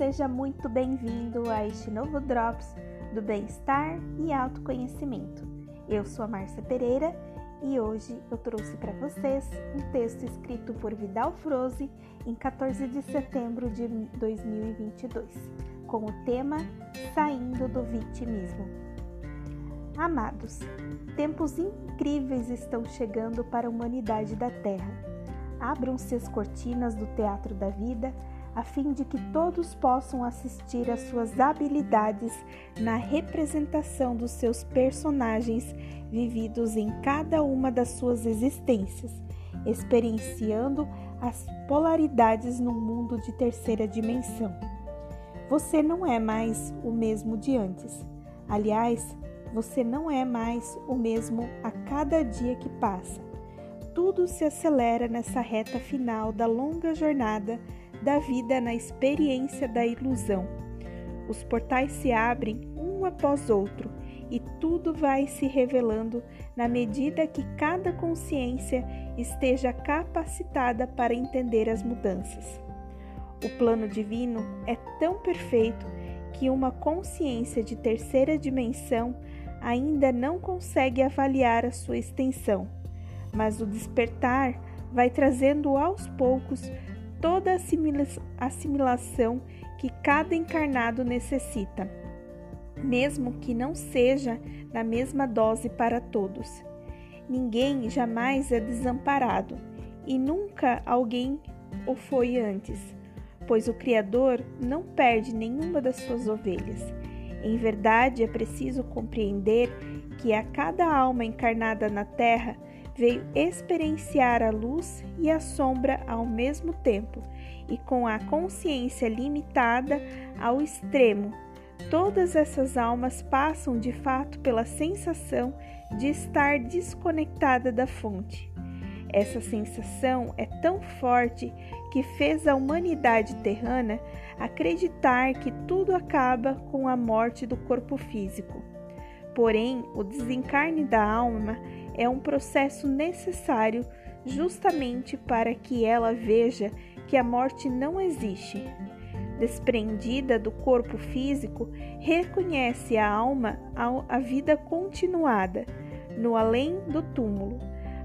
seja muito bem-vindo a este novo Drops do Bem-Estar e Autoconhecimento. Eu sou a Márcia Pereira e hoje eu trouxe para vocês um texto escrito por Vidal Froze em 14 de setembro de 2022, com o tema Saindo do Vitimismo. Amados, tempos incríveis estão chegando para a humanidade da Terra. Abram-se as cortinas do teatro da vida a fim de que todos possam assistir às suas habilidades na representação dos seus personagens vividos em cada uma das suas existências, experienciando as polaridades no mundo de terceira dimensão. Você não é mais o mesmo de antes. Aliás, você não é mais o mesmo a cada dia que passa. Tudo se acelera nessa reta final da longa jornada da vida na experiência da ilusão. Os portais se abrem um após outro e tudo vai se revelando na medida que cada consciência esteja capacitada para entender as mudanças. O plano divino é tão perfeito que uma consciência de terceira dimensão ainda não consegue avaliar a sua extensão, mas o despertar vai trazendo aos poucos toda a assimilação que cada encarnado necessita, mesmo que não seja na mesma dose para todos. Ninguém jamais é desamparado e nunca alguém o foi antes, pois o Criador não perde nenhuma das suas ovelhas. Em verdade, é preciso compreender que a cada alma encarnada na Terra veio experienciar a luz e a sombra ao mesmo tempo, e com a consciência limitada ao extremo. Todas essas almas passam de fato pela sensação de estar desconectada da fonte. Essa sensação é tão forte que fez a humanidade terrana acreditar que tudo acaba com a morte do corpo físico. Porém, o desencarne da alma é um processo necessário justamente para que ela veja que a morte não existe. Desprendida do corpo físico, reconhece a alma a vida continuada, no além do túmulo.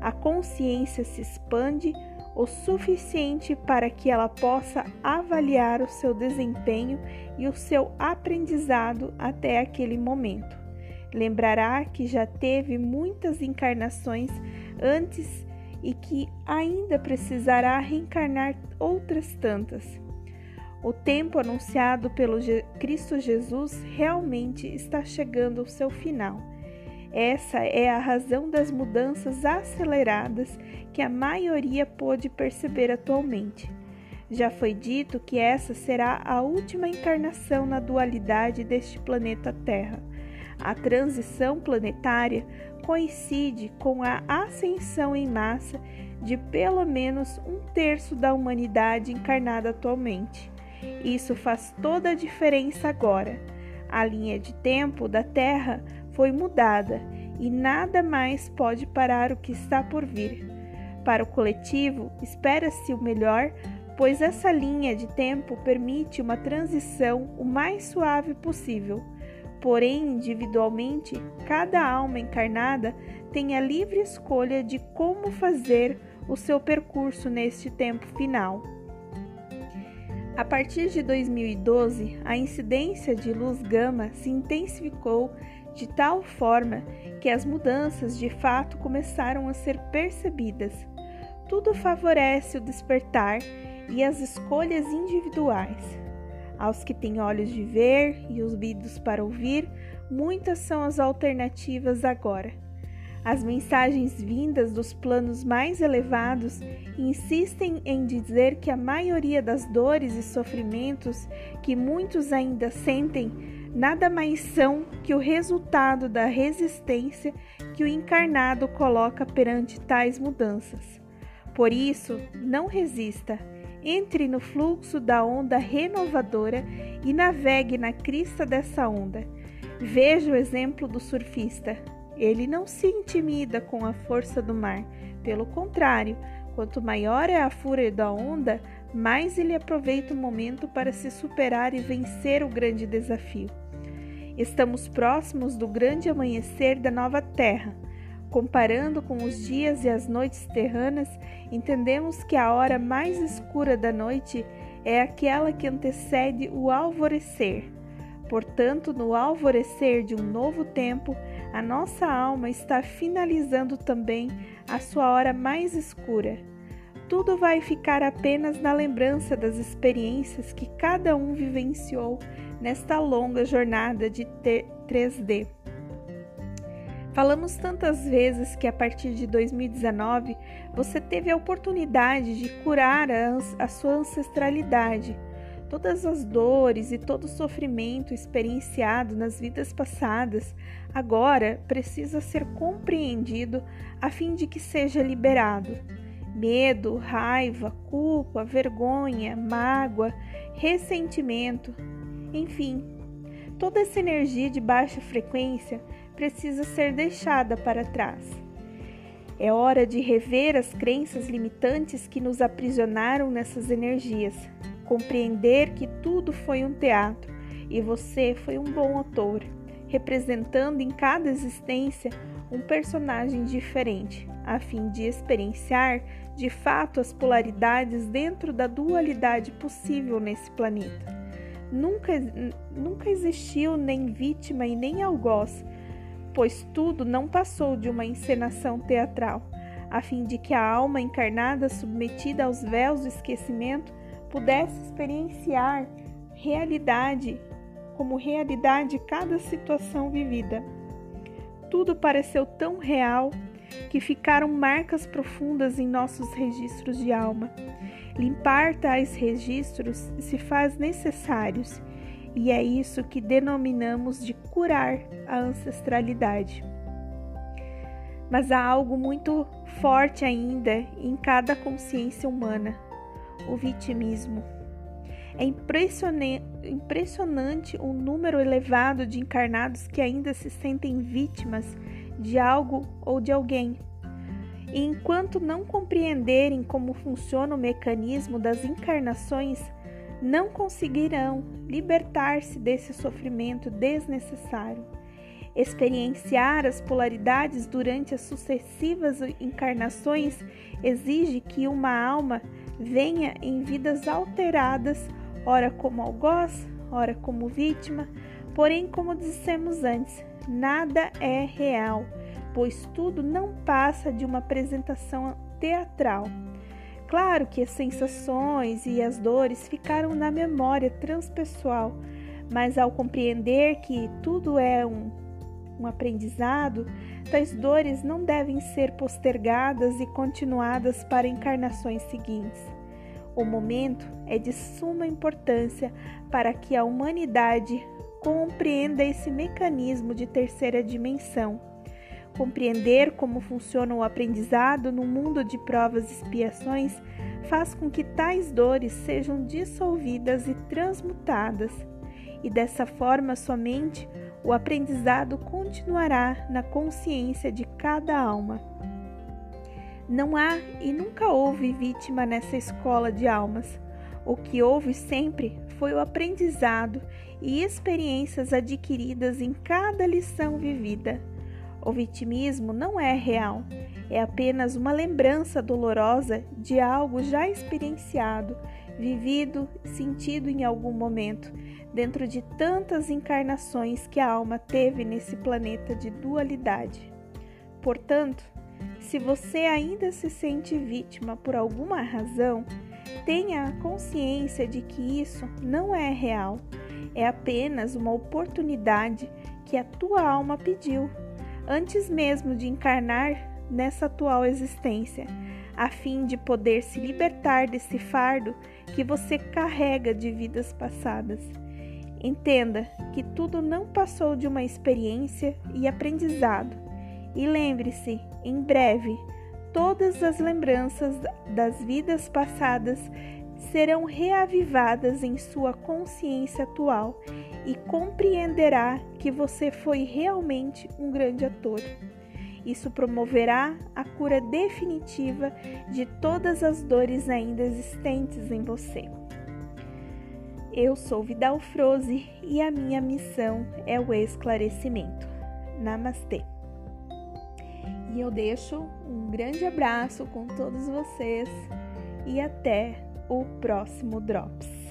A consciência se expande o suficiente para que ela possa avaliar o seu desempenho e o seu aprendizado até aquele momento. Lembrará que já teve muitas encarnações antes e que ainda precisará reencarnar outras tantas. O tempo anunciado pelo Cristo Jesus realmente está chegando ao seu final. Essa é a razão das mudanças aceleradas que a maioria pôde perceber atualmente. Já foi dito que essa será a última encarnação na dualidade deste planeta Terra a transição planetária coincide com a ascensão em massa de pelo menos um terço da humanidade encarnada atualmente. Isso faz toda a diferença agora. A linha de tempo da Terra foi mudada e nada mais pode parar o que está por vir. Para o coletivo, espera-se o melhor, pois essa linha de tempo permite uma transição o mais suave possível Porém, individualmente, cada alma encarnada tem a livre escolha de como fazer o seu percurso neste tempo final. A partir de 2012, a incidência de luz gama se intensificou de tal forma que as mudanças de fato começaram a ser percebidas. Tudo favorece o despertar e as escolhas individuais. Aos que têm olhos de ver e ouvidos para ouvir, muitas são as alternativas agora. As mensagens vindas dos planos mais elevados insistem em dizer que a maioria das dores e sofrimentos que muitos ainda sentem nada mais são que o resultado da resistência que o encarnado coloca perante tais mudanças. Por isso, não resista entre no fluxo da onda renovadora e navegue na crista dessa onda. Veja o exemplo do surfista. Ele não se intimida com a força do mar. Pelo contrário, quanto maior é a fúria da onda, mais ele aproveita o momento para se superar e vencer o grande desafio. Estamos próximos do grande amanhecer da nova terra. Comparando com os dias e as noites terranas, entendemos que a hora mais escura da noite é aquela que antecede o alvorecer. Portanto, no alvorecer de um novo tempo, a nossa alma está finalizando também a sua hora mais escura. Tudo vai ficar apenas na lembrança das experiências que cada um vivenciou nesta longa jornada de 3D. Falamos tantas vezes que a partir de 2019 você teve a oportunidade de curar a, a sua ancestralidade. Todas as dores e todo o sofrimento experienciado nas vidas passadas agora precisa ser compreendido a fim de que seja liberado. Medo, raiva, culpa, vergonha, mágoa, ressentimento, enfim, toda essa energia de baixa frequência precisa ser deixada para trás. É hora de rever as crenças limitantes que nos aprisionaram nessas energias, compreender que tudo foi um teatro e você foi um bom ator, representando em cada existência um personagem diferente, a fim de experienciar de fato as polaridades dentro da dualidade possível nesse planeta. Nunca, nunca existiu nem vítima e nem algoz, pois tudo não passou de uma encenação teatral, a fim de que a alma encarnada submetida aos véus do esquecimento pudesse experienciar realidade como realidade cada situação vivida. Tudo pareceu tão real que ficaram marcas profundas em nossos registros de alma Limpar tais registros se faz necessários, e é isso que denominamos de curar a ancestralidade. Mas há algo muito forte ainda em cada consciência humana: o vitimismo. É impressionante o número elevado de encarnados que ainda se sentem vítimas de algo ou de alguém e enquanto não compreenderem como funciona o mecanismo das encarnações, não conseguirão libertar-se desse sofrimento desnecessário. Experienciar as polaridades durante as sucessivas encarnações exige que uma alma venha em vidas alteradas, ora como algoz, ora como vítima. Porém, como dissemos antes, nada é real pois tudo não passa de uma apresentação teatral. Claro que as sensações e as dores ficaram na memória transpessoal, mas ao compreender que tudo é um, um aprendizado, tais dores não devem ser postergadas e continuadas para encarnações seguintes. O momento é de suma importância para que a humanidade compreenda esse mecanismo de terceira dimensão Compreender como funciona o aprendizado no mundo de provas e expiações faz com que tais dores sejam dissolvidas e transmutadas, e dessa forma somente o aprendizado continuará na consciência de cada alma. Não há e nunca houve vítima nessa escola de almas. O que houve sempre foi o aprendizado e experiências adquiridas em cada lição vivida. O vitimismo não é real, é apenas uma lembrança dolorosa de algo já experienciado, vivido, sentido em algum momento, dentro de tantas encarnações que a alma teve nesse planeta de dualidade. Portanto, se você ainda se sente vítima por alguma razão, tenha a consciência de que isso não é real, é apenas uma oportunidade que a tua alma pediu antes mesmo de encarnar nessa atual existência, a fim de poder se libertar desse fardo que você carrega de vidas passadas. Entenda que tudo não passou de uma experiência e aprendizado. E lembre-se, em breve, todas as lembranças das vidas passadas serão reavivadas em sua consciência atual e compreenderá que você foi realmente um grande ator. Isso promoverá a cura definitiva de todas as dores ainda existentes em você. Eu sou Vidal Froze e a minha missão é o esclarecimento. Namastê! E eu deixo um grande abraço com todos vocês e até o próximo Drops.